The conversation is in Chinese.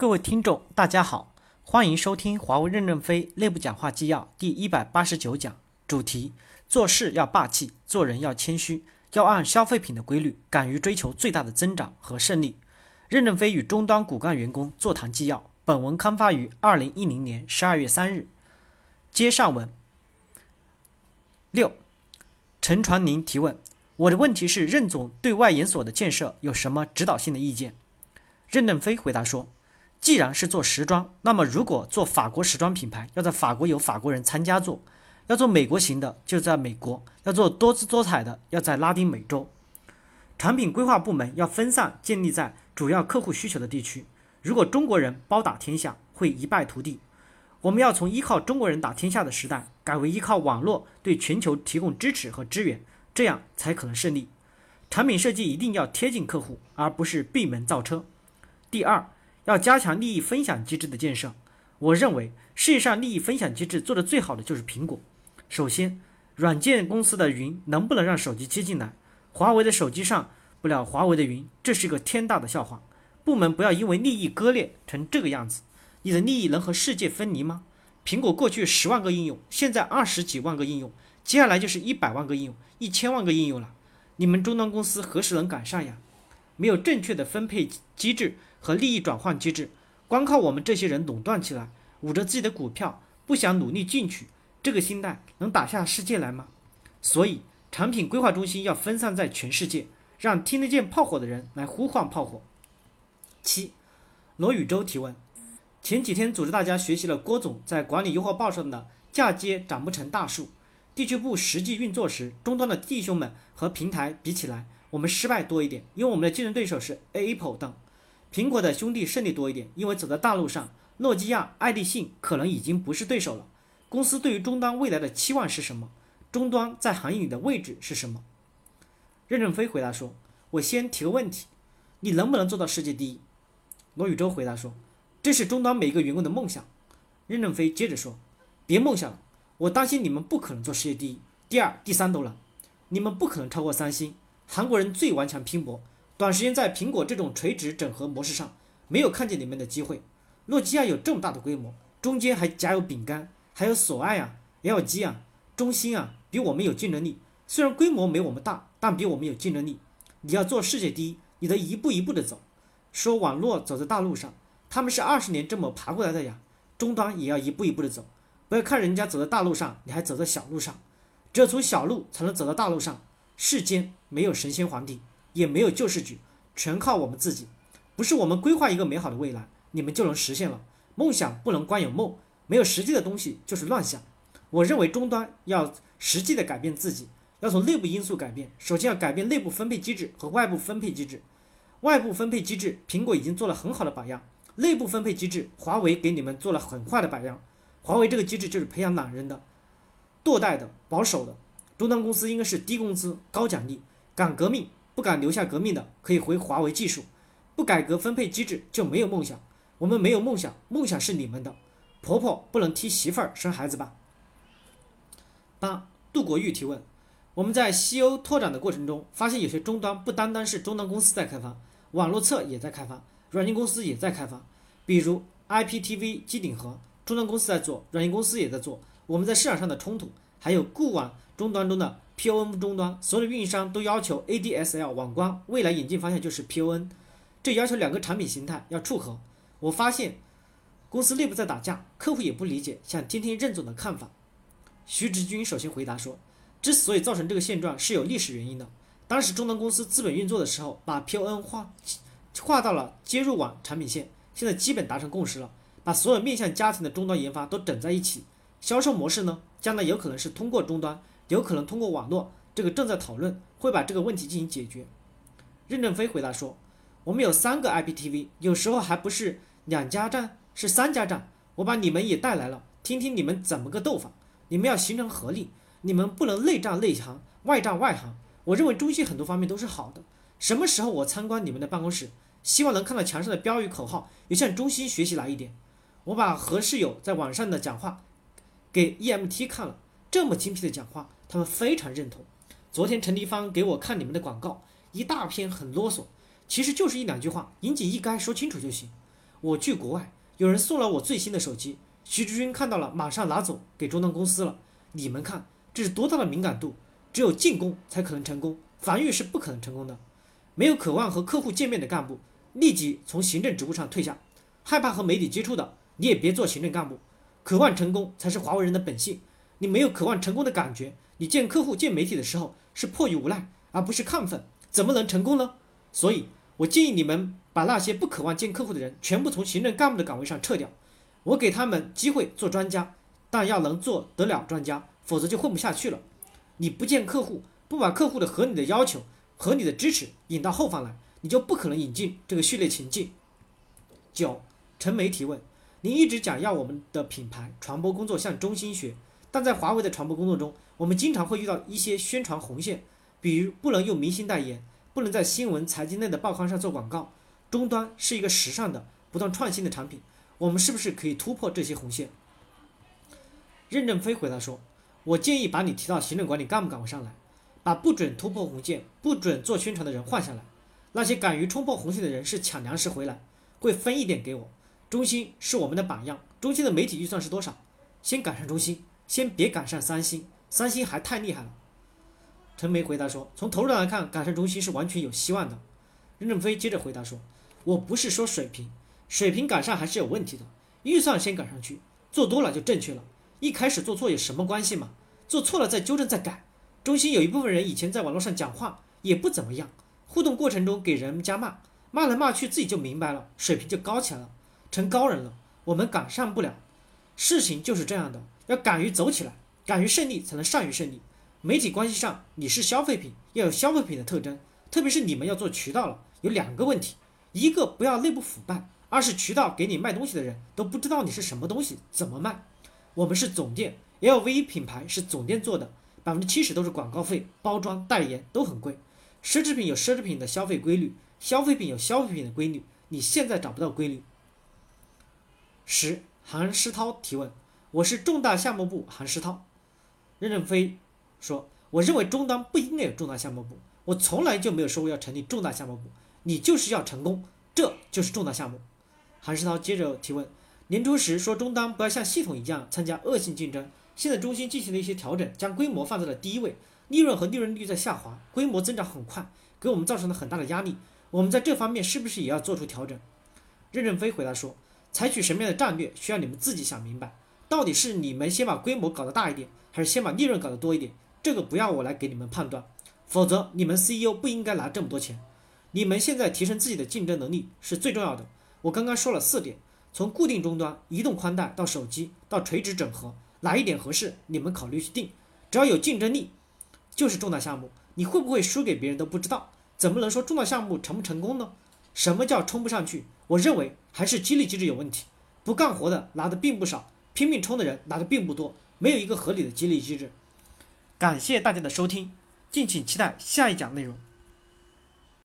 各位听众，大家好，欢迎收听华为任正非内部讲话纪要第一百八十九讲，主题：做事要霸气，做人要谦虚，要按消费品的规律，敢于追求最大的增长和胜利。任正非与终端骨干员工座谈纪要，本文刊发于二零一零年十二月三日。接上文。六，陈传宁提问：我的问题是，任总对外研所的建设有什么指导性的意见？任正非回答说。既然是做时装，那么如果做法国时装品牌，要在法国有法国人参加做；要做美国型的，就在美国；要做多姿多彩的，要在拉丁美洲。产品规划部门要分散，建立在主要客户需求的地区。如果中国人包打天下，会一败涂地。我们要从依靠中国人打天下的时代，改为依靠网络对全球提供支持和支援，这样才可能胜利。产品设计一定要贴近客户，而不是闭门造车。第二。要加强利益分享机制的建设。我认为世界上利益分享机制做得最好的就是苹果。首先，软件公司的云能不能让手机接进来？华为的手机上不了华为的云，这是一个天大的笑话。部门不要因为利益割裂成这个样子。你的利益能和世界分离吗？苹果过去十万个应用，现在二十几万个应用，接下来就是一百万个应用、一千万个应用了。你们终端公司何时能赶上呀？没有正确的分配机制。和利益转换机制，光靠我们这些人垄断起来，捂着自己的股票，不想努力进取，这个心态能打下世界来吗？所以，产品规划中心要分散在全世界，让听得见炮火的人来呼唤炮火。七，罗宇洲提问：前几天组织大家学习了郭总在管理优化报上的“嫁接长不成大树”，地区部实际运作时，终端的弟兄们和平台比起来，我们失败多一点，因为我们的竞争对手是 Apple 等。苹果的兄弟胜利多一点，因为走在大路上，诺基亚、爱立信可能已经不是对手了。公司对于终端未来的期望是什么？终端在行业里的位置是什么？任正非回答说：“我先提个问题，你能不能做到世界第一？”罗宇洲回答说：“这是终端每个员工的梦想。”任正非接着说：“别梦想了，我担心你们不可能做世界第一、第二、第三都难，你们不可能超过三星。韩国人最顽强拼搏。”短时间在苹果这种垂直整合模式上没有看见你们的机会。诺基亚有这么大的规模，中间还夹有饼干，还有索爱啊、LG 啊、中兴啊，比我们有竞争力。虽然规模没我们大，但比我们有竞争力。你要做世界第一，你得一步一步的走。说网络走在大路上，他们是二十年这么爬过来的呀。终端也要一步一步的走，不要看人家走在大路上，你还走在小路上。只有从小路才能走到大路上。世间没有神仙皇帝。也没有救世主，全靠我们自己。不是我们规划一个美好的未来，你们就能实现了。梦想不能光有梦，没有实际的东西就是乱想。我认为终端要实际的改变自己，要从内部因素改变。首先要改变内部分配机制和外部分配机制。外部分配机制，苹果已经做了很好的榜样。内部分配机制，华为给你们做了很坏的榜样。华为这个机制就是培养懒人的、堕代的、保守的。终端公司应该是低工资、高奖励，敢革命。不敢留下革命的，可以回华为技术。不改革分配机制就没有梦想。我们没有梦想，梦想是你们的。婆婆不能替媳妇儿生孩子吧？八，杜国玉提问：我们在西欧拓展的过程中，发现有些终端不单单是终端公司在开发，网络侧也在开发，软件公司也在开发。比如 IPTV 机顶盒，终端公司在做，软件公司也在做。我们在市场上的冲突，还有固网终端中的。PON 终端，所有的运营商都要求 ADSL 网关，未来引进方向就是 PON，这要求两个产品形态要触合。我发现公司内部在打架，客户也不理解，想听听任总的看法。徐直军首先回答说，之所以造成这个现状是有历史原因的。当时终端公司资本运作的时候，把 PON 划划到了接入网产品线，现在基本达成共识了，把所有面向家庭的终端研发都整在一起。销售模式呢，将来有可能是通过终端。有可能通过网络，这个正在讨论，会把这个问题进行解决。任正非回答说：“我们有三个 IPTV，有时候还不是两家站，是三家站。我把你们也带来了，听听你们怎么个斗法。你们要形成合力，你们不能内战内行，外战外行。我认为中西很多方面都是好的。什么时候我参观你们的办公室，希望能看到墙上的标语口号，也向中西学习来一点。我把何世友在网上的讲话给 EMT 看了，这么精辟的讲话。”他们非常认同。昨天陈立芳给我看你们的广告，一大篇很啰嗦，其实就是一两句话，引颈一该说清楚就行。我去国外，有人送了我最新的手机，徐志军看到了，马上拿走给终端公司了。你们看，这是多大的敏感度？只有进攻才可能成功，防御是不可能成功的。没有渴望和客户见面的干部，立即从行政职务上退下；害怕和媒体接触的，你也别做行政干部。渴望成功才是华为人的本性。你没有渴望成功的感觉，你见客户、见媒体的时候是迫于无奈，而不是亢奋，怎么能成功呢？所以，我建议你们把那些不渴望见客户的人全部从行政干部的岗位上撤掉。我给他们机会做专家，但要能做得了专家，否则就混不下去了。你不见客户，不把客户的合理的要求合理的支持引到后方来，你就不可能引进这个序列情境。九，陈梅提问：您一直讲要我们的品牌传播工作向中心学。但在华为的传播工作中，我们经常会遇到一些宣传红线，比如不能用明星代言，不能在新闻、财经类的报刊上做广告。终端是一个时尚的、不断创新的产品，我们是不是可以突破这些红线？任正非回答说：“我建议把你提到行政管理干部岗位上来，把不准突破红线、不准做宣传的人换下来。那些敢于冲破红线的人是抢粮食回来，会分一点给我。中兴是我们的榜样。中兴的媒体预算是多少？先赶上中兴。”先别赶上三星，三星还太厉害了。陈梅回答说：“从头上来看，赶上中兴是完全有希望的。”任正非接着回答说：“我不是说水平，水平赶上还是有问题的。预算先赶上去，做多了就正确了。一开始做错有什么关系嘛？做错了再纠正再改。中兴有一部分人以前在网络上讲话也不怎么样，互动过程中给人家骂，骂来骂去自己就明白了，水平就高起来了，成高人了。我们赶上不了，事情就是这样的。”要敢于走起来，敢于胜利，才能善于胜利。媒体关系上，你是消费品，要有消费品的特征。特别是你们要做渠道了，有两个问题：一个不要内部腐败；二是渠道给你卖东西的人都不知道你是什么东西，怎么卖。我们是总店，LV 品牌是总店做的，百分之七十都是广告费，包装代言都很贵。奢侈品有奢侈品的消费规律，消费品有消费品的规律，你现在找不到规律。十，韩诗涛提问。我是重大项目部韩世涛，任正非说：“我认为终端不应该有重大项目部，我从来就没有说过要成立重大项目部，你就是要成功，这就是重大项目。”韩世涛接着提问：“年初时说中端不要像系统一样参加恶性竞争，现在中心进行了一些调整，将规模放在了第一位，利润和利润率在下滑，规模增长很快，给我们造成了很大的压力，我们在这方面是不是也要做出调整？”任正非回答说：“采取什么样的战略，需要你们自己想明白。”到底是你们先把规模搞得大一点，还是先把利润搞得多一点？这个不要我来给你们判断，否则你们 CEO 不应该拿这么多钱。你们现在提升自己的竞争能力是最重要的。我刚刚说了四点，从固定终端、移动宽带到手机到垂直整合，哪一点合适，你们考虑去定。只要有竞争力，就是重大项目。你会不会输给别人都不知道，怎么能说重大项目成不成功呢？什么叫冲不上去？我认为还是激励机制有问题，不干活的拿的并不少。拼命冲的人拿的并不多，没有一个合理的激励机制。感谢大家的收听，敬请期待下一讲内容。